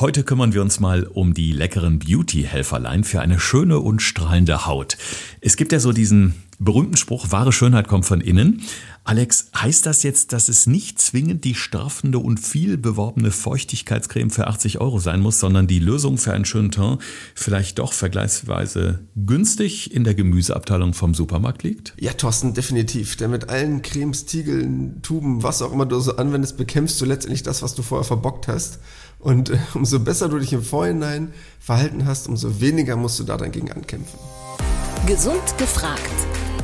Heute kümmern wir uns mal um die leckeren Beauty-Helferlein für eine schöne und strahlende Haut. Es gibt ja so diesen berühmten Spruch, wahre Schönheit kommt von innen. Alex, heißt das jetzt, dass es nicht zwingend die straffende und viel beworbene Feuchtigkeitscreme für 80 Euro sein muss, sondern die Lösung für einen schönen Teint vielleicht doch vergleichsweise günstig in der Gemüseabteilung vom Supermarkt liegt? Ja, Thorsten, definitiv. Denn mit allen Cremes, Tiegeln, Tuben, was auch immer du so anwendest, bekämpfst du letztendlich das, was du vorher verbockt hast. Und äh, umso besser du dich im Vorhinein verhalten hast, umso weniger musst du da dagegen ankämpfen. Gesund gefragt.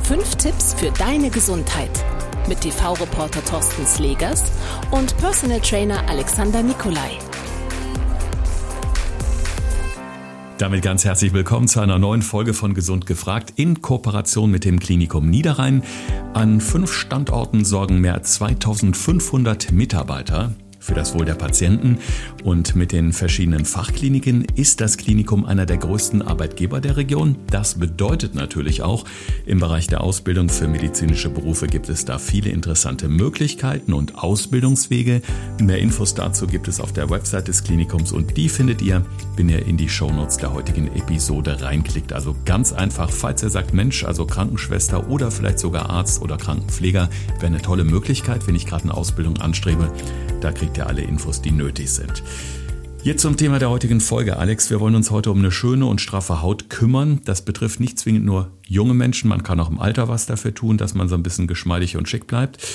Fünf Tipps für deine Gesundheit mit TV-Reporter Thorsten Slegers und Personal Trainer Alexander Nikolai. Damit ganz herzlich willkommen zu einer neuen Folge von Gesund gefragt in Kooperation mit dem Klinikum Niederrhein. An fünf Standorten sorgen mehr als 2500 Mitarbeiter für das Wohl der Patienten. Und mit den verschiedenen Fachkliniken ist das Klinikum einer der größten Arbeitgeber der Region. Das bedeutet natürlich auch, im Bereich der Ausbildung für medizinische Berufe gibt es da viele interessante Möglichkeiten und Ausbildungswege. Mehr Infos dazu gibt es auf der Website des Klinikums und die findet ihr, wenn ihr in die Shownotes der heutigen Episode reinklickt. Also ganz einfach, falls ihr sagt, Mensch, also Krankenschwester oder vielleicht sogar Arzt oder Krankenpfleger, wäre eine tolle Möglichkeit, wenn ich gerade eine Ausbildung anstrebe. Da kriegt ihr alle Infos, die nötig sind. Jetzt zum Thema der heutigen Folge, Alex. Wir wollen uns heute um eine schöne und straffe Haut kümmern. Das betrifft nicht zwingend nur junge Menschen. Man kann auch im Alter was dafür tun, dass man so ein bisschen geschmeidig und schick bleibt.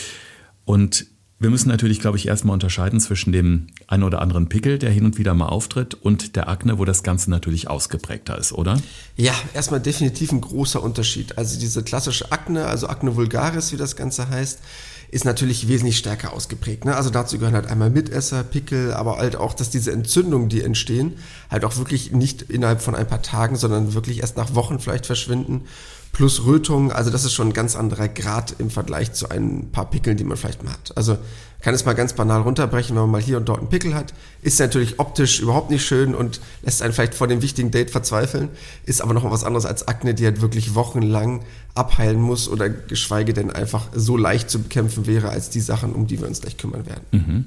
Und wir müssen natürlich, glaube ich, erstmal unterscheiden zwischen dem einen oder anderen Pickel, der hin und wieder mal auftritt, und der Akne, wo das Ganze natürlich ausgeprägter ist, oder? Ja, erstmal definitiv ein großer Unterschied. Also diese klassische Akne, also Akne vulgaris, wie das Ganze heißt, ist natürlich wesentlich stärker ausgeprägt. Ne? Also dazu gehören halt einmal Mitesser, Pickel, aber halt auch, dass diese Entzündungen, die entstehen, halt auch wirklich nicht innerhalb von ein paar Tagen, sondern wirklich erst nach Wochen vielleicht verschwinden plus Rötung. Also das ist schon ein ganz anderer Grad im Vergleich zu ein paar Pickeln, die man vielleicht mal hat. Also kann es mal ganz banal runterbrechen, wenn man mal hier und dort einen Pickel hat. Ist natürlich optisch überhaupt nicht schön und lässt einen vielleicht vor dem wichtigen Date verzweifeln. Ist aber noch mal was anderes als Akne, die halt wirklich wochenlang abheilen muss oder geschweige denn einfach so leicht zu bekämpfen wäre als die Sachen, um die wir uns gleich kümmern werden. Mhm.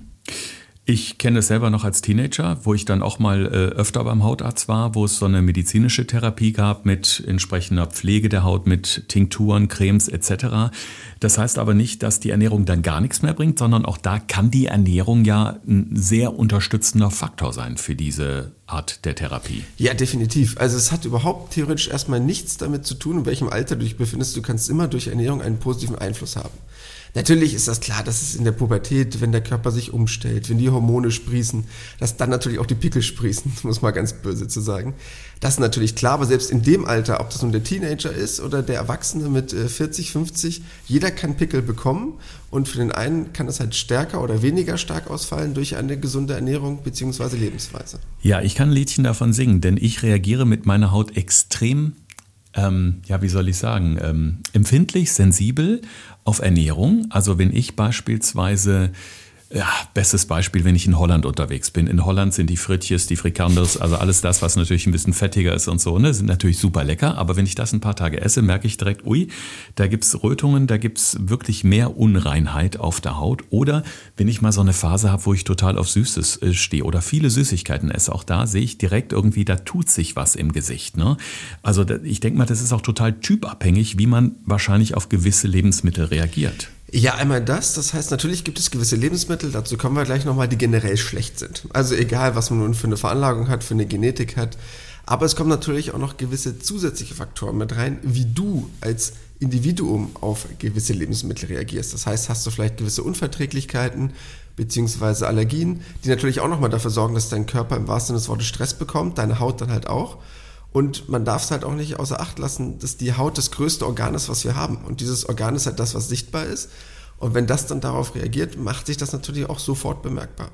Ich kenne es selber noch als Teenager, wo ich dann auch mal äh, öfter beim Hautarzt war, wo es so eine medizinische Therapie gab mit entsprechender Pflege der Haut, mit Tinkturen, Cremes etc. Das heißt aber nicht, dass die Ernährung dann gar nichts mehr bringt, sondern auch da kann die Ernährung ja ein sehr unterstützender Faktor sein für diese Art der Therapie. Ja, definitiv. Also es hat überhaupt theoretisch erstmal nichts damit zu tun, in welchem Alter du dich befindest. Du kannst immer durch Ernährung einen positiven Einfluss haben. Natürlich ist das klar, dass es in der Pubertät, wenn der Körper sich umstellt, wenn die Hormone sprießen, dass dann natürlich auch die Pickel sprießen, muss man ganz böse zu sagen. Das ist natürlich klar, aber selbst in dem Alter, ob das nun der Teenager ist oder der Erwachsene mit 40, äh, 50, jeder kann Pickel bekommen und für den einen kann es halt stärker oder weniger stark ausfallen durch eine gesunde Ernährung bzw. Lebensweise. Ja, ich kann ein Liedchen davon singen, denn ich reagiere mit meiner Haut extrem ähm, ja, wie soll ich sagen, ähm, empfindlich, sensibel auf Ernährung. Also wenn ich beispielsweise ja, bestes Beispiel, wenn ich in Holland unterwegs bin. In Holland sind die Frittjes, die Frikandels, also alles das, was natürlich ein bisschen fettiger ist und so, ne, sind natürlich super lecker. Aber wenn ich das ein paar Tage esse, merke ich direkt, ui, da gibt's Rötungen, da gibt's wirklich mehr Unreinheit auf der Haut. Oder wenn ich mal so eine Phase habe, wo ich total auf Süßes äh, stehe oder viele Süßigkeiten esse, auch da sehe ich direkt irgendwie, da tut sich was im Gesicht. Ne? Also ich denke mal, das ist auch total typabhängig, wie man wahrscheinlich auf gewisse Lebensmittel reagiert. Ja, einmal das. Das heißt, natürlich gibt es gewisse Lebensmittel, dazu kommen wir gleich nochmal, die generell schlecht sind. Also egal, was man nun für eine Veranlagung hat, für eine Genetik hat. Aber es kommen natürlich auch noch gewisse zusätzliche Faktoren mit rein, wie du als Individuum auf gewisse Lebensmittel reagierst. Das heißt, hast du vielleicht gewisse Unverträglichkeiten beziehungsweise Allergien, die natürlich auch nochmal dafür sorgen, dass dein Körper im wahrsten Sinne des Wortes Stress bekommt, deine Haut dann halt auch. Und man darf es halt auch nicht außer Acht lassen, dass die Haut das größte Organ ist, was wir haben. Und dieses Organ ist halt das, was sichtbar ist. Und wenn das dann darauf reagiert, macht sich das natürlich auch sofort bemerkbar.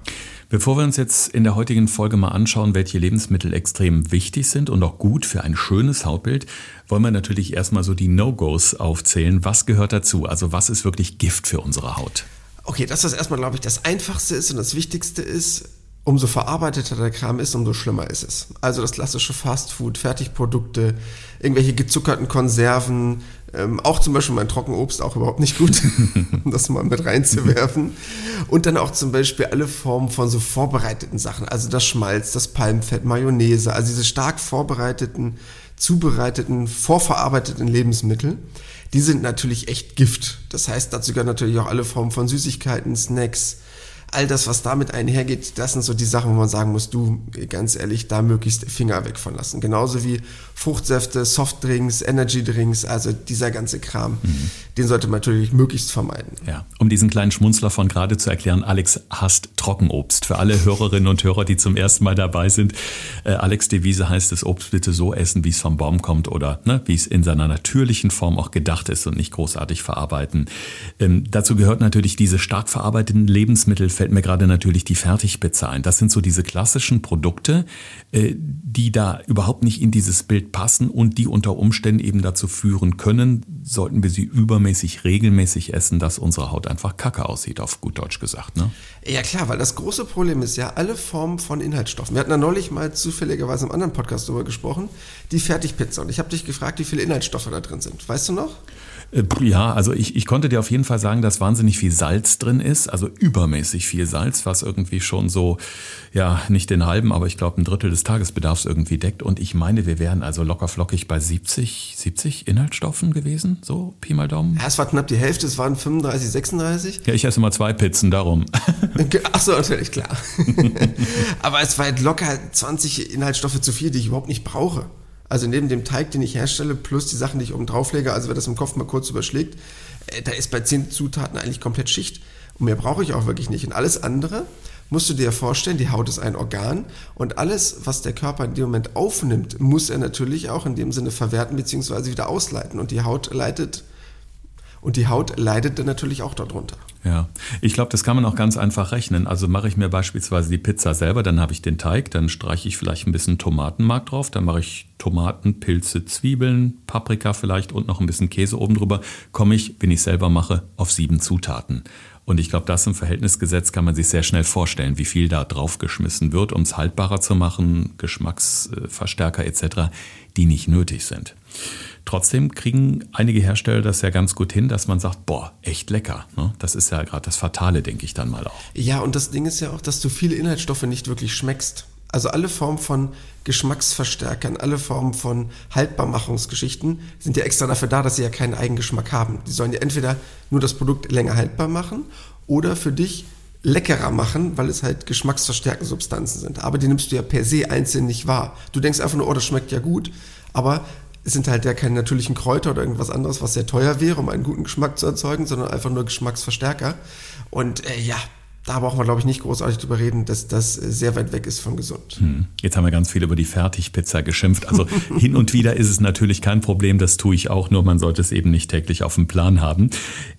Bevor wir uns jetzt in der heutigen Folge mal anschauen, welche Lebensmittel extrem wichtig sind und auch gut für ein schönes Hautbild, wollen wir natürlich erstmal so die No-Gos aufzählen. Was gehört dazu? Also was ist wirklich Gift für unsere Haut? Okay, das, was erstmal, glaube ich, das Einfachste ist und das Wichtigste ist, umso verarbeiteter der Kram ist, umso schlimmer ist es. Also das klassische Fastfood, Fertigprodukte, irgendwelche gezuckerten Konserven, ähm, auch zum Beispiel mein Trockenobst auch überhaupt nicht gut, um das mal mit reinzuwerfen. Und dann auch zum Beispiel alle Formen von so vorbereiteten Sachen, also das Schmalz, das Palmfett, Mayonnaise, also diese stark vorbereiteten, zubereiteten, vorverarbeiteten Lebensmittel. Die sind natürlich echt Gift. Das heißt, dazu gehören natürlich auch alle Formen von Süßigkeiten, Snacks, all das, was damit einhergeht, das sind so die Sachen, wo man sagen muss, du, ganz ehrlich, da möglichst Finger weg von lassen. Genauso wie Fruchtsäfte, Softdrinks, Energydrinks, also dieser ganze Kram, mhm. den sollte man natürlich möglichst vermeiden. Ja, um diesen kleinen Schmunzler von gerade zu erklären, Alex hasst Trockenobst. Für alle Hörerinnen und Hörer, die zum ersten Mal dabei sind, äh, Alex Devise heißt es, Obst bitte so essen, wie es vom Baum kommt oder ne, wie es in seiner natürlichen Form auch gedacht ist und nicht großartig verarbeiten. Ähm, dazu gehört natürlich diese stark verarbeiteten Lebensmittel fällt mir gerade natürlich die Fertigpizza ein. Das sind so diese klassischen Produkte, äh, die da überhaupt nicht in dieses Bild passen und die unter Umständen eben dazu führen können, sollten wir sie übermäßig regelmäßig essen, dass unsere Haut einfach kacke aussieht, auf gut Deutsch gesagt. Ne? Ja klar, weil das große Problem ist ja alle Formen von Inhaltsstoffen. Wir hatten da neulich mal zufälligerweise im anderen Podcast darüber gesprochen, die Fertigpizza. Und ich habe dich gefragt, wie viele Inhaltsstoffe da drin sind. Weißt du noch? Äh, ja, also ich, ich konnte dir auf jeden Fall sagen, dass wahnsinnig viel Salz drin ist, also übermäßig viel Salz, was irgendwie schon so, ja, nicht den halben, aber ich glaube ein Drittel des Tagesbedarfs irgendwie deckt. Und ich meine, wir wären also locker flockig bei 70, 70 Inhaltsstoffen gewesen, so Pi mal Daumen. Ja, es war knapp die Hälfte, es waren 35, 36. Ja, ich esse mal zwei Pizzen, darum. Achso, natürlich, klar. aber es war halt locker 20 Inhaltsstoffe zu viel, die ich überhaupt nicht brauche. Also neben dem Teig, den ich herstelle, plus die Sachen, die ich oben drauf lege, also wer das im Kopf mal kurz überschlägt, äh, da ist bei zehn Zutaten eigentlich komplett Schicht. Und mehr brauche ich auch wirklich nicht. Und alles andere musst du dir vorstellen, die Haut ist ein Organ und alles, was der Körper in dem Moment aufnimmt, muss er natürlich auch in dem Sinne verwerten bzw. wieder ausleiten. Und die Haut leitet und die Haut leidet dann natürlich auch darunter. Ja, ich glaube, das kann man auch ganz einfach rechnen. Also mache ich mir beispielsweise die Pizza selber, dann habe ich den Teig, dann streiche ich vielleicht ein bisschen Tomatenmark drauf, dann mache ich Tomaten, Pilze, Zwiebeln, Paprika vielleicht und noch ein bisschen Käse oben drüber, komme ich, wenn ich selber mache, auf sieben Zutaten. Und ich glaube, das im Verhältnisgesetz kann man sich sehr schnell vorstellen, wie viel da draufgeschmissen wird, um es haltbarer zu machen, Geschmacksverstärker etc., die nicht nötig sind. Trotzdem kriegen einige Hersteller das ja ganz gut hin, dass man sagt, boah, echt lecker. Ne? Das ist ja gerade das Fatale, denke ich dann mal auch. Ja, und das Ding ist ja auch, dass du viele Inhaltsstoffe nicht wirklich schmeckst. Also alle Formen von Geschmacksverstärkern, alle Formen von Haltbarmachungsgeschichten sind ja extra dafür da, dass sie ja keinen Eigengeschmack haben. Die sollen ja entweder nur das Produkt länger haltbar machen oder für dich leckerer machen, weil es halt geschmacksverstärkende Substanzen sind. Aber die nimmst du ja per se einzeln nicht wahr. Du denkst einfach nur, oh, das schmeckt ja gut, aber es sind halt ja keine natürlichen Kräuter oder irgendwas anderes, was sehr teuer wäre, um einen guten Geschmack zu erzeugen, sondern einfach nur Geschmacksverstärker. Und äh, ja, da brauchen wir, glaube ich, nicht großartig drüber reden, dass das sehr weit weg ist von gesund. Hm. Jetzt haben wir ganz viel über die Fertigpizza geschimpft. Also hin und wieder ist es natürlich kein Problem, das tue ich auch, nur man sollte es eben nicht täglich auf dem Plan haben.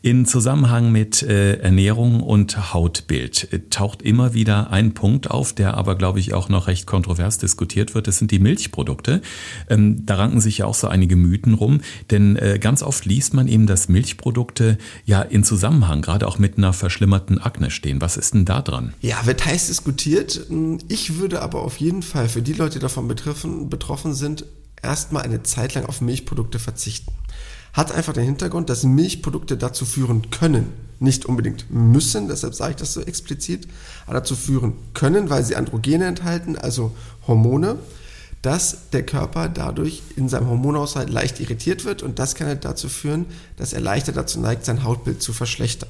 In Zusammenhang mit äh, Ernährung und Hautbild äh, taucht immer wieder ein Punkt auf, der aber, glaube ich, auch noch recht kontrovers diskutiert wird. Das sind die Milchprodukte. Ähm, da ranken sich ja auch so einige Mythen rum, denn äh, ganz oft liest man eben, dass Milchprodukte ja in Zusammenhang gerade auch mit einer verschlimmerten Akne stehen. Was ist denn da dran? Ja, wird heiß diskutiert. Ich würde aber auf jeden Fall für die Leute, die davon betroffen, betroffen sind, erstmal eine Zeit lang auf Milchprodukte verzichten. Hat einfach den Hintergrund, dass Milchprodukte dazu führen können, nicht unbedingt müssen, deshalb sage ich das so explizit, aber dazu führen können, weil sie Androgene enthalten, also Hormone, dass der Körper dadurch in seinem Hormonhaushalt leicht irritiert wird und das kann halt dazu führen, dass er leichter dazu neigt, sein Hautbild zu verschlechtern.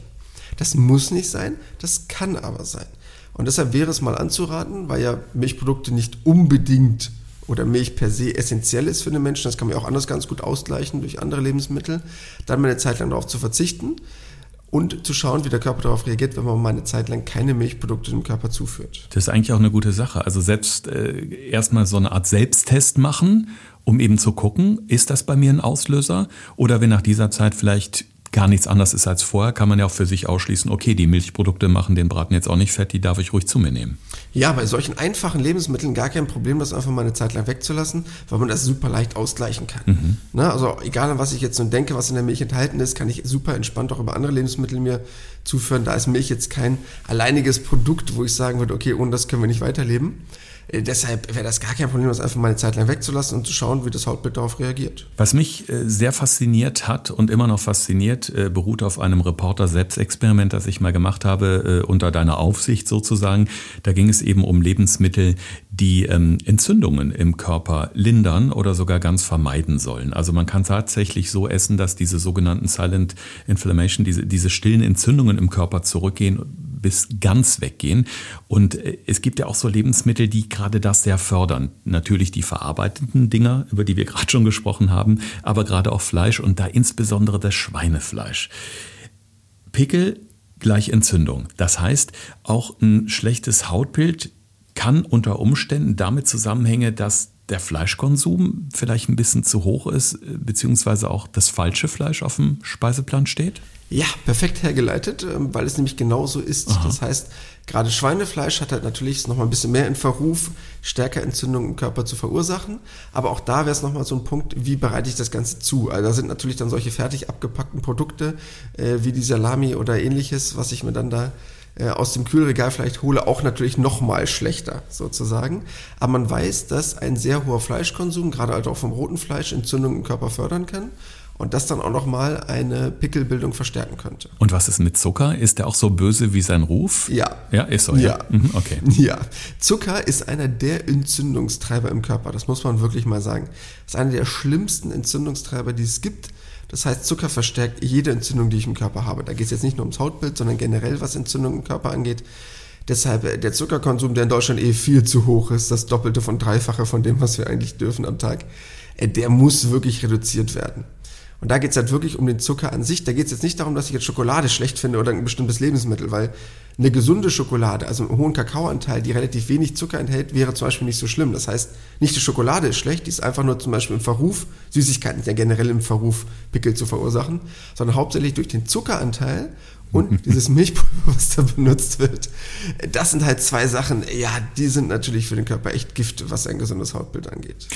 Das muss nicht sein, das kann aber sein. Und deshalb wäre es mal anzuraten, weil ja Milchprodukte nicht unbedingt oder Milch per se essentiell ist für den Menschen, das kann man ja auch anders ganz gut ausgleichen durch andere Lebensmittel, dann mal eine Zeit lang darauf zu verzichten und zu schauen, wie der Körper darauf reagiert, wenn man mal eine Zeit lang keine Milchprodukte dem Körper zuführt. Das ist eigentlich auch eine gute Sache. Also selbst äh, erstmal so eine Art Selbsttest machen, um eben zu gucken, ist das bei mir ein Auslöser oder wenn nach dieser Zeit vielleicht gar nichts anderes ist als vorher, kann man ja auch für sich ausschließen, okay, die Milchprodukte machen den Braten jetzt auch nicht fett, die darf ich ruhig zu mir nehmen. Ja, bei solchen einfachen Lebensmitteln gar kein Problem, das einfach mal eine Zeit lang wegzulassen, weil man das super leicht ausgleichen kann. Mhm. Na, also egal an was ich jetzt nun denke, was in der Milch enthalten ist, kann ich super entspannt auch über andere Lebensmittel mir zuführen. Da ist Milch jetzt kein alleiniges Produkt, wo ich sagen würde, okay, ohne das können wir nicht weiterleben. Äh, deshalb wäre das gar kein Problem, das einfach mal eine Zeit lang wegzulassen und zu schauen, wie das Hautbild darauf reagiert. Was mich äh, sehr fasziniert hat und immer noch fasziniert, äh, beruht auf einem Reporter-Selbstexperiment, das ich mal gemacht habe, unter deiner Aufsicht sozusagen. Da ging es eben um Lebensmittel, die ähm, Entzündungen im Körper lindern oder sogar ganz vermeiden sollen. Also man kann tatsächlich so essen, dass diese sogenannten Silent Inflammation, diese, diese stillen Entzündungen im Körper zurückgehen bis ganz weggehen. Und äh, es gibt ja auch so Lebensmittel, die gerade das sehr fördern. Natürlich die verarbeiteten Dinger, über die wir gerade schon gesprochen haben, aber gerade auch Fleisch und da insbesondere das Schweinefleisch. Pickel gleich Entzündung. Das heißt, auch ein schlechtes Hautbild kann unter Umständen damit zusammenhängen, dass der Fleischkonsum vielleicht ein bisschen zu hoch ist, äh, beziehungsweise auch das falsche Fleisch auf dem Speiseplan steht? Ja, perfekt hergeleitet, ähm, weil es nämlich genauso ist. Aha. Das heißt, gerade Schweinefleisch hat halt natürlich noch mal ein bisschen mehr in Verruf, stärker Entzündungen im Körper zu verursachen. Aber auch da wäre es noch mal so ein Punkt, wie bereite ich das Ganze zu? Also da sind natürlich dann solche fertig abgepackten Produkte äh, wie die Salami oder ähnliches, was ich mir dann da äh, aus dem Kühlregal vielleicht hole, auch natürlich noch mal schlechter sozusagen. Aber man weiß, dass ein sehr hoher Fleischkonsum, gerade halt auch vom roten Fleisch, Entzündungen im Körper fördern kann und das dann auch nochmal eine Pickelbildung verstärken könnte. Und was ist mit Zucker? Ist der auch so böse wie sein Ruf? Ja. Ja, ist so. Ja. ja. Mhm, okay. Ja. Zucker ist einer der Entzündungstreiber im Körper. Das muss man wirklich mal sagen. Das ist einer der schlimmsten Entzündungstreiber, die es gibt. Das heißt, Zucker verstärkt jede Entzündung, die ich im Körper habe. Da geht es jetzt nicht nur ums Hautbild, sondern generell, was Entzündung im Körper angeht. Deshalb äh, der Zuckerkonsum, der in Deutschland eh viel zu hoch ist, das Doppelte von Dreifache von dem, was wir eigentlich dürfen am Tag, äh, der muss wirklich reduziert werden. Und da geht es halt wirklich um den Zucker an sich. Da geht es jetzt nicht darum, dass ich jetzt Schokolade schlecht finde oder ein bestimmtes Lebensmittel, weil eine gesunde Schokolade, also einen hohen Kakaoanteil, die relativ wenig Zucker enthält, wäre zum Beispiel nicht so schlimm. Das heißt, nicht die Schokolade ist schlecht, die ist einfach nur zum Beispiel im Verruf, Süßigkeiten sind ja generell im Verruf, Pickel zu verursachen, sondern hauptsächlich durch den Zuckeranteil und dieses Milchpulver, was da benutzt wird. Das sind halt zwei Sachen, ja, die sind natürlich für den Körper echt Gift, was ein gesundes Hautbild angeht.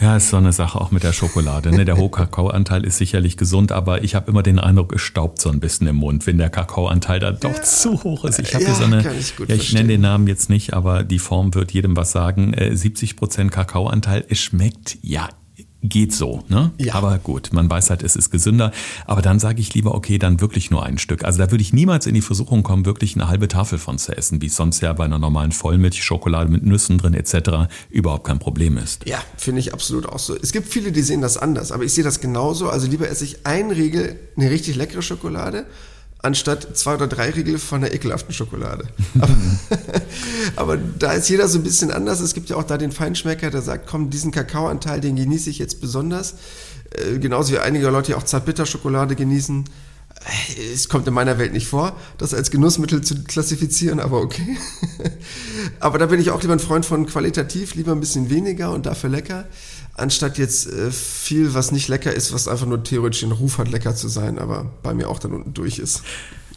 Ja, ist so eine Sache auch mit der Schokolade. Ne? Der hohe Kakaoanteil ist sicherlich gesund, aber ich habe immer den Eindruck, es staubt so ein bisschen im Mund, wenn der Kakaoanteil da doch ja, zu hoch ist. Ich habe ja, hier so eine, ich, ja, ich nenne den Namen jetzt nicht, aber die Form wird jedem was sagen. 70 äh, Prozent Kakaoanteil, es schmeckt ja geht so, ne? Ja. Aber gut, man weiß halt, es ist gesünder. Aber dann sage ich lieber, okay, dann wirklich nur ein Stück. Also da würde ich niemals in die Versuchung kommen, wirklich eine halbe Tafel von zu essen, wie es sonst ja bei einer normalen Vollmilchschokolade mit Nüssen drin etc. überhaupt kein Problem ist. Ja, finde ich absolut auch so. Es gibt viele, die sehen das anders, aber ich sehe das genauso. Also lieber esse ich ein Riegel eine richtig leckere Schokolade anstatt zwei oder drei Riegel von der ekelhaften Schokolade. Aber, aber, da ist jeder so ein bisschen anders. Es gibt ja auch da den Feinschmecker, der sagt, komm, diesen Kakaoanteil, den genieße ich jetzt besonders. Äh, genauso wie einige Leute auch Zartbitterschokolade genießen. Äh, es kommt in meiner Welt nicht vor, das als Genussmittel zu klassifizieren, aber okay. aber da bin ich auch lieber ein Freund von qualitativ, lieber ein bisschen weniger und dafür lecker anstatt jetzt äh, viel, was nicht lecker ist, was einfach nur theoretisch den Ruf hat, lecker zu sein, aber bei mir auch dann unten durch ist.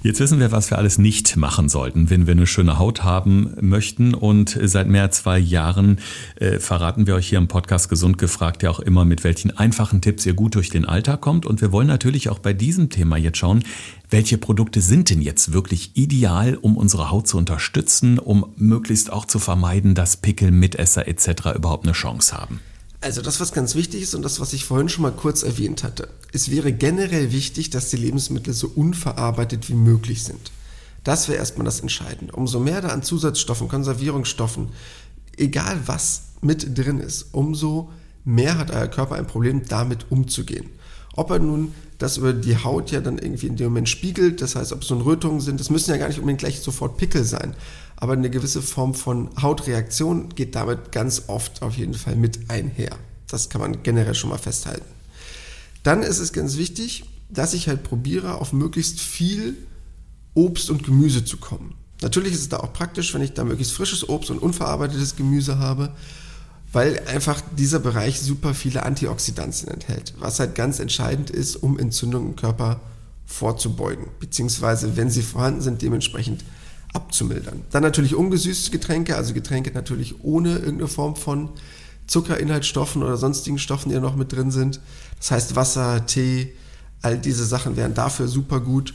Jetzt wissen wir, was wir alles nicht machen sollten, wenn wir eine schöne Haut haben möchten. Und seit mehr als zwei Jahren äh, verraten wir euch hier im Podcast Gesund gefragt ja auch immer, mit welchen einfachen Tipps ihr gut durch den Alltag kommt. Und wir wollen natürlich auch bei diesem Thema jetzt schauen, welche Produkte sind denn jetzt wirklich ideal, um unsere Haut zu unterstützen, um möglichst auch zu vermeiden, dass Pickel, Mitesser etc. überhaupt eine Chance haben. Also das, was ganz wichtig ist und das, was ich vorhin schon mal kurz erwähnt hatte. Es wäre generell wichtig, dass die Lebensmittel so unverarbeitet wie möglich sind. Das wäre erstmal das Entscheidende. Umso mehr da an Zusatzstoffen, Konservierungsstoffen, egal was mit drin ist, umso mehr hat euer Körper ein Problem, damit umzugehen. Ob er nun das über die Haut ja dann irgendwie in dem Moment spiegelt, das heißt, ob es so Rötungen sind, das müssen ja gar nicht unbedingt gleich sofort Pickel sein, aber eine gewisse Form von Hautreaktion geht damit ganz oft auf jeden Fall mit einher. Das kann man generell schon mal festhalten. Dann ist es ganz wichtig, dass ich halt probiere, auf möglichst viel Obst und Gemüse zu kommen. Natürlich ist es da auch praktisch, wenn ich da möglichst frisches Obst und unverarbeitetes Gemüse habe, weil einfach dieser Bereich super viele Antioxidantien enthält, was halt ganz entscheidend ist, um Entzündungen im Körper vorzubeugen, beziehungsweise wenn sie vorhanden sind, dementsprechend abzumildern. Dann natürlich ungesüßte Getränke, also Getränke natürlich ohne irgendeine Form von Zuckerinhaltsstoffen oder sonstigen Stoffen, die ja noch mit drin sind. Das heißt Wasser, Tee, all diese Sachen wären dafür super gut.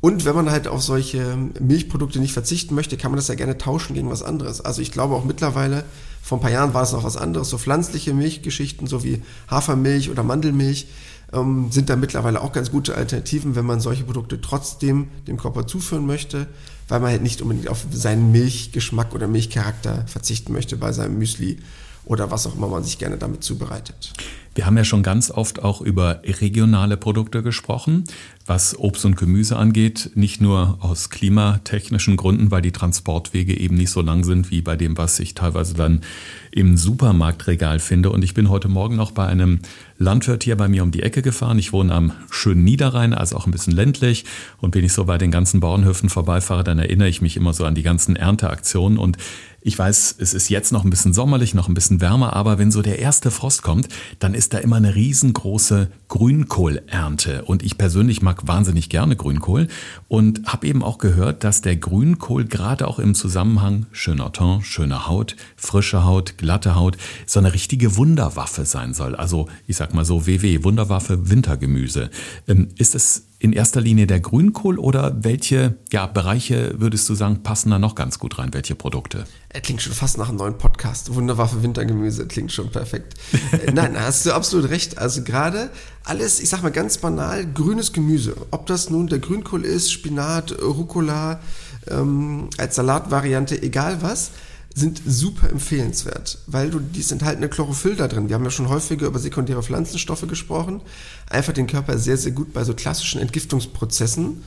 Und wenn man halt auf solche Milchprodukte nicht verzichten möchte, kann man das ja gerne tauschen gegen was anderes. Also ich glaube auch mittlerweile, vor ein paar Jahren war es noch was anderes, so pflanzliche Milchgeschichten, so wie Hafermilch oder Mandelmilch, ähm, sind da mittlerweile auch ganz gute Alternativen, wenn man solche Produkte trotzdem dem Körper zuführen möchte, weil man halt nicht unbedingt auf seinen Milchgeschmack oder Milchcharakter verzichten möchte bei seinem Müsli oder was auch immer man sich gerne damit zubereitet. Wir haben ja schon ganz oft auch über regionale Produkte gesprochen, was Obst und Gemüse angeht. Nicht nur aus klimatechnischen Gründen, weil die Transportwege eben nicht so lang sind wie bei dem, was ich teilweise dann im Supermarktregal finde. Und ich bin heute Morgen noch bei einem Landwirt hier bei mir um die Ecke gefahren. Ich wohne am schönen Niederrhein, also auch ein bisschen ländlich. Und wenn ich so bei den ganzen Bauernhöfen vorbeifahre, dann erinnere ich mich immer so an die ganzen Ernteaktionen. Und ich weiß, es ist jetzt noch ein bisschen sommerlich, noch ein bisschen wärmer, aber wenn so der erste Frost kommt, dann ist da immer eine riesengroße Grünkohlernte. Und ich persönlich mag wahnsinnig gerne Grünkohl und habe eben auch gehört, dass der Grünkohl gerade auch im Zusammenhang schöner Ton, schöne Haut, frische Haut, glatte Haut, so eine richtige Wunderwaffe sein soll. Also ich sag mal so WW, Wunderwaffe, Wintergemüse. Ähm, ist es in erster Linie der Grünkohl oder welche ja, Bereiche würdest du sagen, passen da noch ganz gut rein? Welche Produkte? Er klingt schon fast nach einem neuen Podcast. Wunderwaffe Wintergemüse klingt schon perfekt. Äh, nein, hast du absolut recht. Also gerade alles, ich sag mal ganz banal, grünes Gemüse. Ob das nun der Grünkohl ist, Spinat, Rucola, ähm, als Salatvariante, egal was sind super empfehlenswert, weil du dies enthaltene Chlorophyll da drin, wir haben ja schon häufiger über sekundäre Pflanzenstoffe gesprochen, einfach den Körper sehr, sehr gut bei so klassischen Entgiftungsprozessen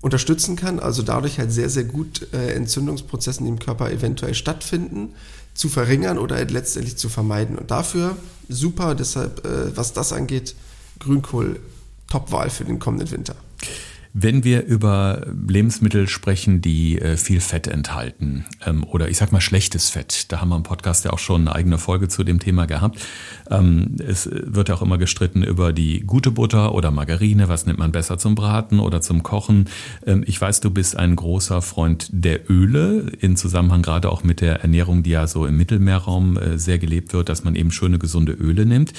unterstützen kann, also dadurch halt sehr, sehr gut äh, Entzündungsprozessen, die im Körper eventuell stattfinden, zu verringern oder halt letztendlich zu vermeiden. Und dafür super, deshalb, äh, was das angeht, Grünkohl, Top-Wahl für den kommenden Winter. Wenn wir über Lebensmittel sprechen, die äh, viel Fett enthalten ähm, oder ich sag mal schlechtes Fett, da haben wir im Podcast ja auch schon eine eigene Folge zu dem Thema gehabt. Ähm, es wird ja auch immer gestritten über die gute Butter oder Margarine, was nimmt man besser zum Braten oder zum Kochen. Ähm, ich weiß, du bist ein großer Freund der Öle, in Zusammenhang gerade auch mit der Ernährung, die ja so im Mittelmeerraum äh, sehr gelebt wird, dass man eben schöne, gesunde Öle nimmt.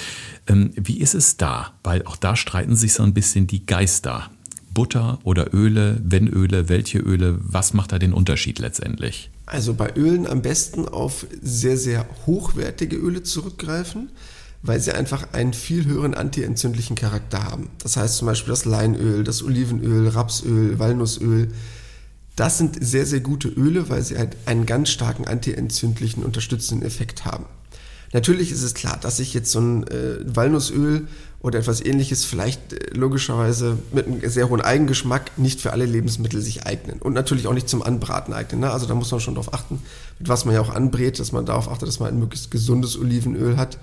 Wie ist es da? Weil auch da streiten sich so ein bisschen die Geister. Butter oder Öle? Wenn Öle, welche Öle? Was macht da den Unterschied letztendlich? Also bei Ölen am besten auf sehr, sehr hochwertige Öle zurückgreifen, weil sie einfach einen viel höheren antientzündlichen Charakter haben. Das heißt zum Beispiel das Leinöl, das Olivenöl, Rapsöl, Walnussöl. Das sind sehr, sehr gute Öle, weil sie halt einen ganz starken antientzündlichen unterstützenden Effekt haben. Natürlich ist es klar, dass sich jetzt so ein äh, Walnussöl oder etwas ähnliches vielleicht äh, logischerweise mit einem sehr hohen Eigengeschmack nicht für alle Lebensmittel sich eignen und natürlich auch nicht zum Anbraten eignen. Ne? Also da muss man schon darauf achten, mit was man ja auch anbrät, dass man darauf achtet, dass man ein möglichst gesundes Olivenöl hat,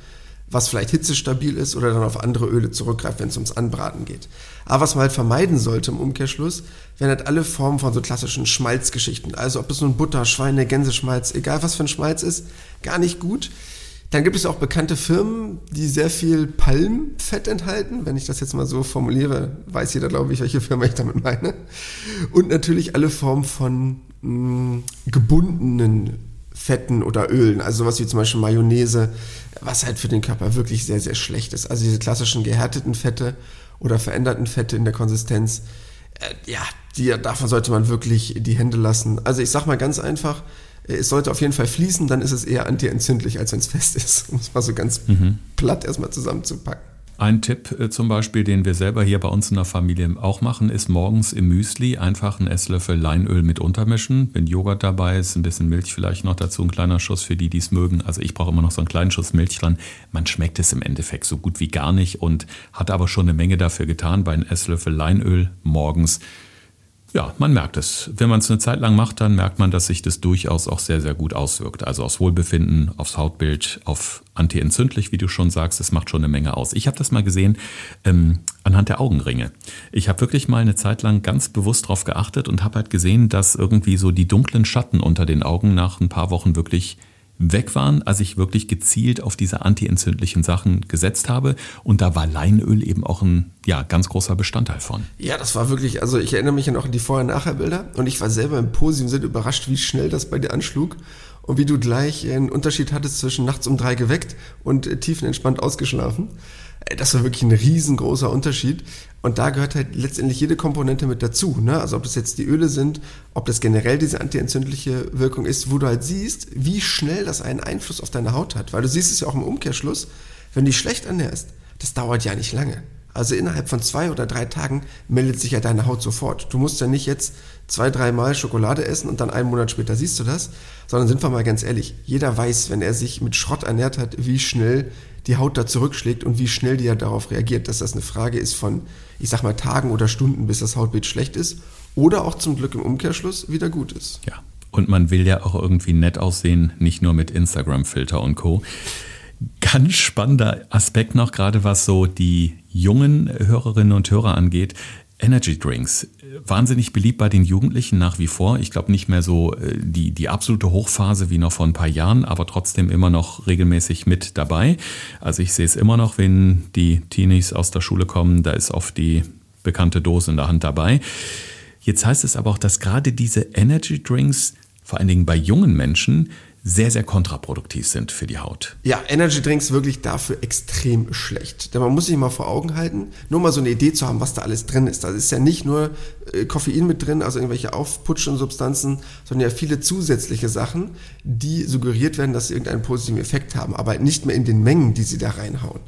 was vielleicht hitzestabil ist oder dann auf andere Öle zurückgreift, wenn es ums Anbraten geht. Aber was man halt vermeiden sollte im Umkehrschluss, wären halt alle Formen von so klassischen Schmalzgeschichten. Also ob es nun Butter, Schweine, Gänseschmalz, egal was für ein Schmalz ist, gar nicht gut dann gibt es auch bekannte Firmen, die sehr viel Palmfett enthalten. Wenn ich das jetzt mal so formuliere, weiß jeder, glaube ich, welche Firma ich damit meine. Und natürlich alle Formen von mh, mm, gebundenen Fetten oder Ölen, also sowas wie zum Beispiel Mayonnaise, was halt für den Körper wirklich sehr, sehr schlecht ist. Also diese klassischen gehärteten Fette oder veränderten Fette in der Konsistenz, äh, ja, die, davon sollte man wirklich die Hände lassen. Also ich sag mal ganz einfach, es sollte auf jeden Fall fließen, dann ist es eher antientzündlich, als wenn es fest ist. Um es mal so ganz mhm. platt erstmal zusammenzupacken. Ein Tipp äh, zum Beispiel, den wir selber hier bei uns in der Familie auch machen, ist morgens im Müsli einfach einen Esslöffel Leinöl mit untermischen. Wenn Joghurt dabei ist, ein bisschen Milch vielleicht noch dazu, ein kleiner Schuss für die, die es mögen. Also ich brauche immer noch so einen kleinen Schuss Milch dran. Man schmeckt es im Endeffekt so gut wie gar nicht und hat aber schon eine Menge dafür getan bei einem Esslöffel Leinöl morgens ja, man merkt es. Wenn man es eine Zeit lang macht, dann merkt man, dass sich das durchaus auch sehr, sehr gut auswirkt. Also aufs Wohlbefinden, aufs Hautbild, auf antientzündlich, wie du schon sagst, das macht schon eine Menge aus. Ich habe das mal gesehen ähm, anhand der Augenringe. Ich habe wirklich mal eine Zeit lang ganz bewusst darauf geachtet und habe halt gesehen, dass irgendwie so die dunklen Schatten unter den Augen nach ein paar Wochen wirklich weg waren, als ich wirklich gezielt auf diese antientzündlichen Sachen gesetzt habe. Und da war Leinöl eben auch ein ja, ganz großer Bestandteil von. Ja, das war wirklich, also ich erinnere mich ja noch an die Vorher-Nachher-Bilder und ich war selber im positiven Sinne überrascht, wie schnell das bei dir anschlug und wie du gleich einen Unterschied hattest zwischen nachts um drei geweckt und äh, tiefenentspannt ausgeschlafen. Äh, das war wirklich ein riesengroßer Unterschied. Und da gehört halt letztendlich jede Komponente mit dazu. Ne? Also ob das jetzt die Öle sind, ob das generell diese antientzündliche Wirkung ist, wo du halt siehst, wie schnell das einen Einfluss auf deine Haut hat. Weil du siehst es ja auch im Umkehrschluss, wenn du dich schlecht ernährst, das dauert ja nicht lange. Also innerhalb von zwei oder drei Tagen meldet sich ja deine Haut sofort. Du musst ja nicht jetzt zwei, dreimal Schokolade essen und dann einen Monat später siehst du das, sondern sind wir mal ganz ehrlich, jeder weiß, wenn er sich mit Schrott ernährt hat, wie schnell die Haut da zurückschlägt und wie schnell die ja darauf reagiert, dass das eine Frage ist von, ich sag mal, Tagen oder Stunden, bis das Hautbild schlecht ist oder auch zum Glück im Umkehrschluss wieder gut ist. Ja. Und man will ja auch irgendwie nett aussehen, nicht nur mit Instagram-Filter und Co. Ganz spannender Aspekt noch, gerade was so die jungen Hörerinnen und Hörer angeht. Energy Drinks. Wahnsinnig beliebt bei den Jugendlichen nach wie vor. Ich glaube nicht mehr so äh, die, die absolute Hochphase wie noch vor ein paar Jahren, aber trotzdem immer noch regelmäßig mit dabei. Also ich sehe es immer noch, wenn die Teenies aus der Schule kommen, da ist oft die bekannte Dose in der Hand dabei. Jetzt heißt es aber auch, dass gerade diese Energy Drinks, vor allen Dingen bei jungen Menschen, sehr, sehr kontraproduktiv sind für die Haut. Ja, Energy Drinks wirklich dafür extrem schlecht. Denn man muss sich mal vor Augen halten, nur mal so eine Idee zu haben, was da alles drin ist. Da ist ja nicht nur äh, Koffein mit drin, also irgendwelche aufputschenden Substanzen, sondern ja viele zusätzliche Sachen, die suggeriert werden, dass sie irgendeinen positiven Effekt haben, aber nicht mehr in den Mengen, die sie da reinhauen.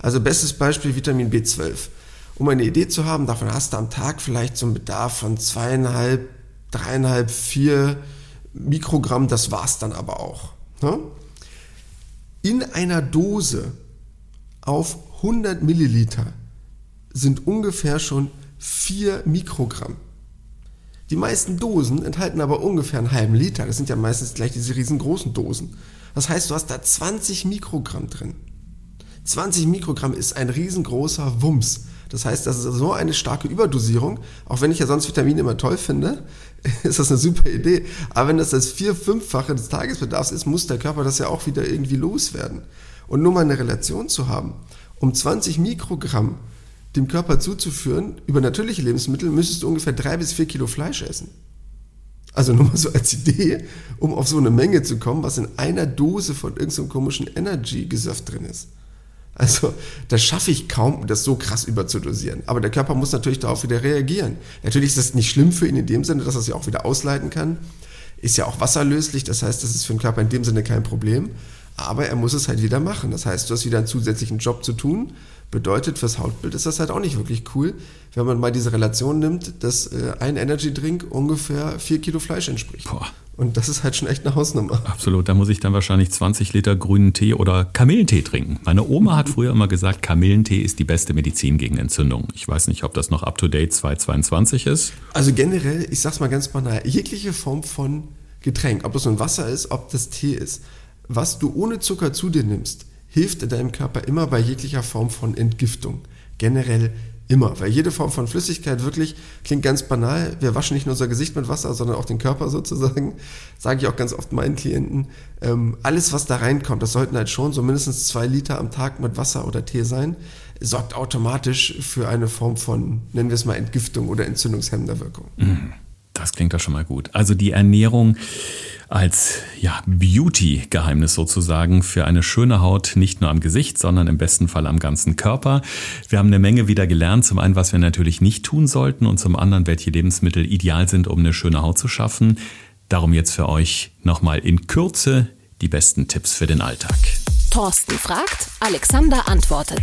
Also bestes Beispiel Vitamin B12. Um eine Idee zu haben, davon hast du am Tag vielleicht so einen Bedarf von zweieinhalb, dreieinhalb, vier Mikrogramm, das war's dann aber auch. Ne? In einer Dose auf 100 Milliliter sind ungefähr schon 4 Mikrogramm. Die meisten Dosen enthalten aber ungefähr einen halben Liter. Das sind ja meistens gleich diese riesengroßen Dosen. Das heißt, du hast da 20 Mikrogramm drin. 20 Mikrogramm ist ein riesengroßer Wumms. Das heißt, das ist so eine starke Überdosierung, auch wenn ich ja sonst Vitamine immer toll finde, ist das eine super Idee. Aber wenn das das vier-, fünffache des Tagesbedarfs ist, muss der Körper das ja auch wieder irgendwie loswerden. Und nur mal eine Relation zu haben, um 20 Mikrogramm dem Körper zuzuführen, über natürliche Lebensmittel, müsstest du ungefähr drei bis vier Kilo Fleisch essen. Also nur mal so als Idee, um auf so eine Menge zu kommen, was in einer Dose von irgendeinem komischen Energy-Gesöff drin ist. Also das schaffe ich kaum, das so krass überzudosieren. Aber der Körper muss natürlich darauf wieder reagieren. Natürlich ist das nicht schlimm für ihn in dem Sinne, dass er sich auch wieder ausleiten kann. Ist ja auch wasserlöslich, das heißt, das ist für den Körper in dem Sinne kein Problem. Aber er muss es halt wieder machen. Das heißt, du hast wieder einen zusätzlichen Job zu tun. Bedeutet, fürs Hautbild ist das halt auch nicht wirklich cool, wenn man mal diese Relation nimmt, dass äh, ein Energy Drink ungefähr vier Kilo Fleisch entspricht. Boah. Und das ist halt schon echt eine Hausnummer. Absolut. Da muss ich dann wahrscheinlich 20 Liter grünen Tee oder Kamillentee trinken. Meine Oma hat früher immer gesagt, Kamillentee ist die beste Medizin gegen Entzündung. Ich weiß nicht, ob das noch up to date 2022 ist. Also generell, ich sag's mal ganz banal, jegliche Form von Getränk, ob das nun Wasser ist, ob das Tee ist, was du ohne Zucker zu dir nimmst, hilft deinem Körper immer bei jeglicher Form von Entgiftung. Generell Immer, weil jede Form von Flüssigkeit wirklich klingt ganz banal. Wir waschen nicht nur unser Gesicht mit Wasser, sondern auch den Körper sozusagen. Sage ich auch ganz oft meinen Klienten. Ähm, alles, was da reinkommt, das sollten halt schon so mindestens zwei Liter am Tag mit Wasser oder Tee sein, sorgt automatisch für eine Form von, nennen wir es mal, Entgiftung oder entzündungshemmender Wirkung. Mhm. Das klingt doch schon mal gut. Also die Ernährung als ja, Beauty-Geheimnis sozusagen für eine schöne Haut, nicht nur am Gesicht, sondern im besten Fall am ganzen Körper. Wir haben eine Menge wieder gelernt. Zum einen, was wir natürlich nicht tun sollten und zum anderen, welche Lebensmittel ideal sind, um eine schöne Haut zu schaffen. Darum jetzt für euch nochmal in Kürze die besten Tipps für den Alltag. Thorsten fragt, Alexander antwortet.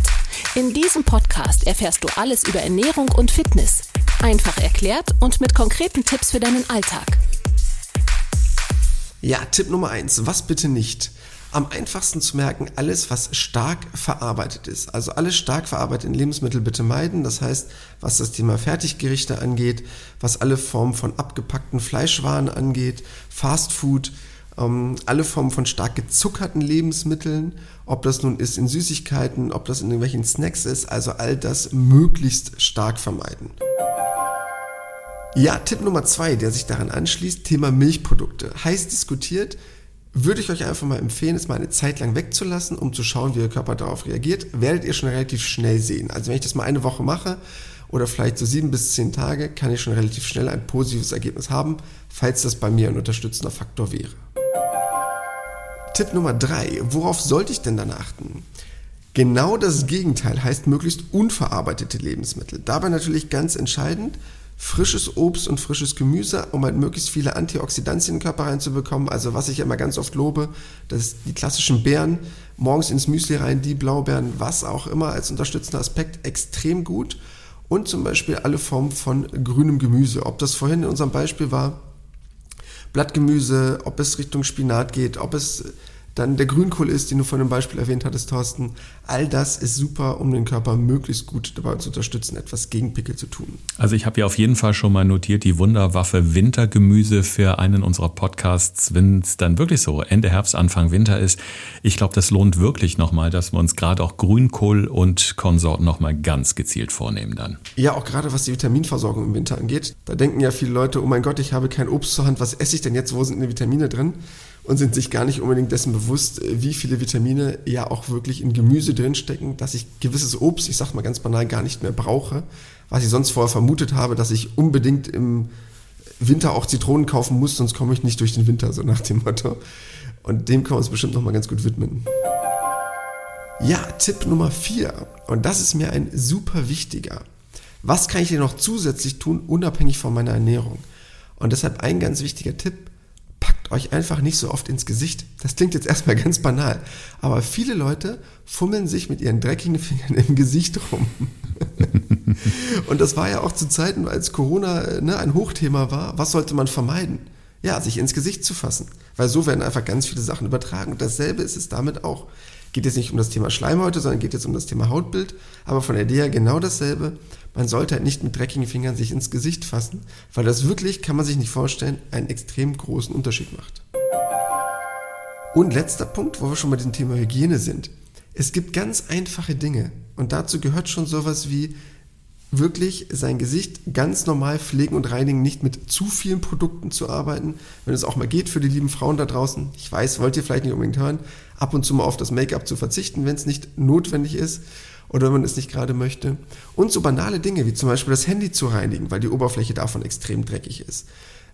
In diesem Podcast erfährst du alles über Ernährung und Fitness. Einfach erklärt und mit konkreten Tipps für deinen Alltag. Ja, Tipp Nummer eins: was bitte nicht? Am einfachsten zu merken, alles, was stark verarbeitet ist. Also alles stark verarbeitete Lebensmittel bitte meiden. Das heißt, was das Thema Fertiggerichte angeht, was alle Formen von abgepackten Fleischwaren angeht, Fastfood, ähm, alle Formen von stark gezuckerten Lebensmitteln, ob das nun ist in Süßigkeiten, ob das in irgendwelchen Snacks ist, also all das möglichst stark vermeiden. Ja, Tipp Nummer zwei, der sich daran anschließt, Thema Milchprodukte. Heiß diskutiert, würde ich euch einfach mal empfehlen, es mal eine Zeit lang wegzulassen, um zu schauen, wie ihr Körper darauf reagiert. Werdet ihr schon relativ schnell sehen. Also wenn ich das mal eine Woche mache oder vielleicht so sieben bis zehn Tage, kann ich schon relativ schnell ein positives Ergebnis haben, falls das bei mir ein unterstützender Faktor wäre. Tipp Nummer drei: Worauf sollte ich denn dann achten? Genau das Gegenteil heißt möglichst unverarbeitete Lebensmittel. Dabei natürlich ganz entscheidend, frisches Obst und frisches Gemüse, um halt möglichst viele Antioxidantien in den Körper reinzubekommen. Also was ich immer ganz oft lobe, das ist die klassischen Beeren, morgens ins Müsli rein, die Blaubeeren, was auch immer als unterstützender Aspekt extrem gut. Und zum Beispiel alle Formen von grünem Gemüse. Ob das vorhin in unserem Beispiel war, Blattgemüse, ob es Richtung Spinat geht, ob es dann der Grünkohl ist, den du von dem Beispiel erwähnt hattest, Thorsten. All das ist super, um den Körper möglichst gut dabei zu unterstützen, etwas gegen Pickel zu tun. Also ich habe ja auf jeden Fall schon mal notiert, die Wunderwaffe Wintergemüse für einen unserer Podcasts, wenn es dann wirklich so Ende Herbst, Anfang Winter ist. Ich glaube, das lohnt wirklich nochmal, dass wir uns gerade auch Grünkohl und Konsorten nochmal ganz gezielt vornehmen dann. Ja, auch gerade was die Vitaminversorgung im Winter angeht. Da denken ja viele Leute, oh mein Gott, ich habe kein Obst zur Hand, was esse ich denn jetzt, wo sind die Vitamine drin? Und sind sich gar nicht unbedingt dessen bewusst, äh, wie viele Vitamine ja auch wirklich in Gemüse drinstecken, dass ich gewisses Obst, ich sag mal ganz banal, gar nicht mehr brauche, was ich sonst vorher vermutet habe, dass ich unbedingt im Winter auch Zitronen kaufen muss, sonst komme ich nicht durch den Winter, so nach dem Motto. Und dem können wir uns bestimmt nochmal ganz gut widmen. Ja, Tipp Nummer 4. Und das ist mir ein super wichtiger. Was kann ich denn noch zusätzlich tun, unabhängig von meiner Ernährung? Und deshalb ein ganz wichtiger Tipp, euch einfach nicht so oft ins Gesicht. Das klingt jetzt erstmal ganz banal, aber viele Leute fummeln sich mit ihren dreckigen Fingern im Gesicht rum. und das war ja auch zu Zeiten, als Corona ne, ein Hochthema war. Was sollte man vermeiden? Ja, sich ins Gesicht zu fassen, weil so werden einfach ganz viele Sachen übertragen. Und dasselbe ist es damit auch. Geht jetzt nicht um das Thema Schleimhäute, sondern geht jetzt um das Thema Hautbild, aber von der Idee her genau dasselbe man sollte halt nicht mit dreckigen Fingern sich ins Gesicht fassen, weil das wirklich, kann man sich nicht vorstellen, einen extrem großen Unterschied macht. Und letzter Punkt, wo wir schon bei dem Thema Hygiene sind. Es gibt ganz einfache Dinge und dazu gehört schon sowas wie wirklich sein Gesicht ganz normal pflegen und reinigen, nicht mit zu vielen Produkten zu arbeiten, wenn es auch mal geht für die lieben Frauen da draußen. Ich weiß, wollt ihr vielleicht nicht unbedingt hören, ab und zu mal auf das Make-up zu verzichten, wenn es nicht notwendig ist oder wenn man es nicht gerade möchte. Und so banale Dinge wie zum Beispiel das Handy zu reinigen, weil die Oberfläche davon extrem dreckig ist.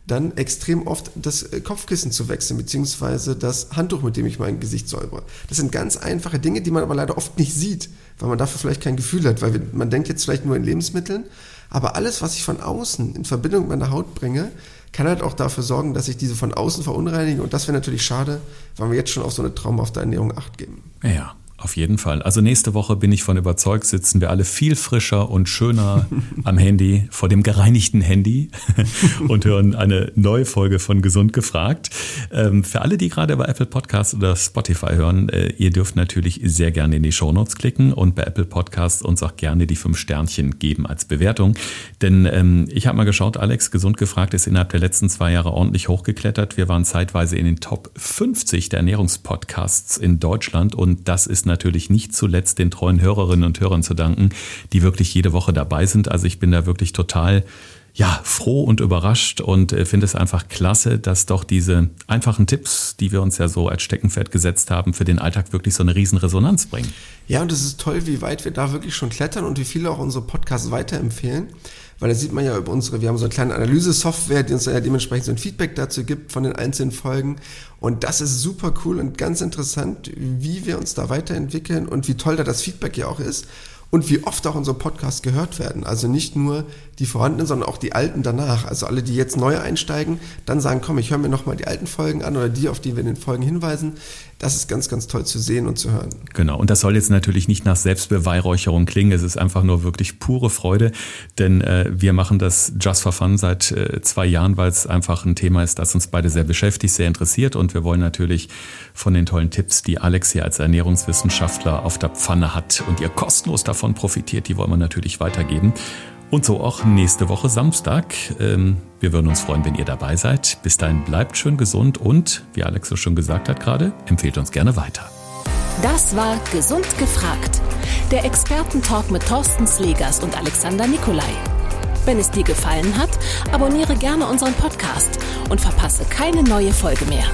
Dann extrem oft das äh, Kopfkissen zu wechseln, beziehungsweise das Handtuch, mit dem ich mein Gesicht säubere. Das sind ganz einfache Dinge, die man aber leider oft nicht sieht, weil man dafür vielleicht kein Gefühl hat, weil man denkt jetzt vielleicht nur in Lebensmitteln, aber alles, was ich von außen in Verbindung mit meiner Haut bringe, kann halt auch dafür sorgen, dass ich diese von außen verunreinige und das wäre natürlich schade, weil wir jetzt schon auf so eine traumhafte Ernährung Acht geben. Ja, auf jeden Fall. Also nächste Woche bin ich von überzeugt, sitzen wir alle viel frischer und schöner am Handy, vor dem gereinigten Handy und hören eine neue Folge von Gesund gefragt. Ähm, für alle, die gerade bei Apple Podcasts oder Spotify hören, äh, ihr dürft natürlich sehr gerne in die Shownotes klicken und bei Apple Podcasts uns auch gerne die fünf Sternchen geben als Bewertung. Denn ähm, ich habe mal geschaut, Alex, Gesund gefragt ist innerhalb der letzten zwei Jahre ordentlich hochgeklettert. Wir waren zeitweise in den Top 50 der Ernährungspodcasts in Deutschland und das ist natürlich nicht zuletzt den treuen Hörerinnen und Hörern zu danken, die wirklich jede Woche dabei sind. Also ich bin da wirklich total ja, froh und überrascht und äh, finde es einfach klasse, dass doch diese einfachen Tipps, die wir uns ja so als Steckenpferd gesetzt haben, für den Alltag wirklich so eine riesen Resonanz bringen. Ja, und es ist toll, wie weit wir da wirklich schon klettern und wie viele auch unsere Podcasts weiterempfehlen. Weil da sieht man ja über unsere, wir haben so eine kleine Analyse-Software, die uns ja dementsprechend so ein Feedback dazu gibt von den einzelnen Folgen. Und das ist super cool und ganz interessant, wie wir uns da weiterentwickeln und wie toll da das Feedback ja auch ist und wie oft auch unsere Podcasts gehört werden. Also nicht nur die vorhandenen, sondern auch die alten danach. Also alle, die jetzt neu einsteigen, dann sagen, komm, ich höre mir nochmal die alten Folgen an oder die, auf die wir in den Folgen hinweisen. Das ist ganz, ganz toll zu sehen und zu hören. Genau, und das soll jetzt natürlich nicht nach Selbstbeweihräucherung klingen. Es ist einfach nur wirklich pure Freude, denn äh, wir machen das Just for Fun seit äh, zwei Jahren, weil es einfach ein Thema ist, das uns beide sehr beschäftigt, sehr interessiert und wir wollen natürlich von den tollen Tipps, die Alex hier als Ernährungswissenschaftler auf der Pfanne hat und ihr kostenlos davon profitiert, die wollen wir natürlich weitergeben. Und so auch nächste Woche Samstag. Ähm, wir würden uns freuen, wenn ihr dabei seid. Bis dahin bleibt schön gesund und, wie Alex so schon gesagt hat gerade, empfehlt uns gerne weiter. Das war Gesund gefragt. Der Expertentalk mit Thorsten Slegers und Alexander Nikolai. Wenn es dir gefallen hat, abonniere gerne unseren Podcast und verpasse keine neue Folge mehr.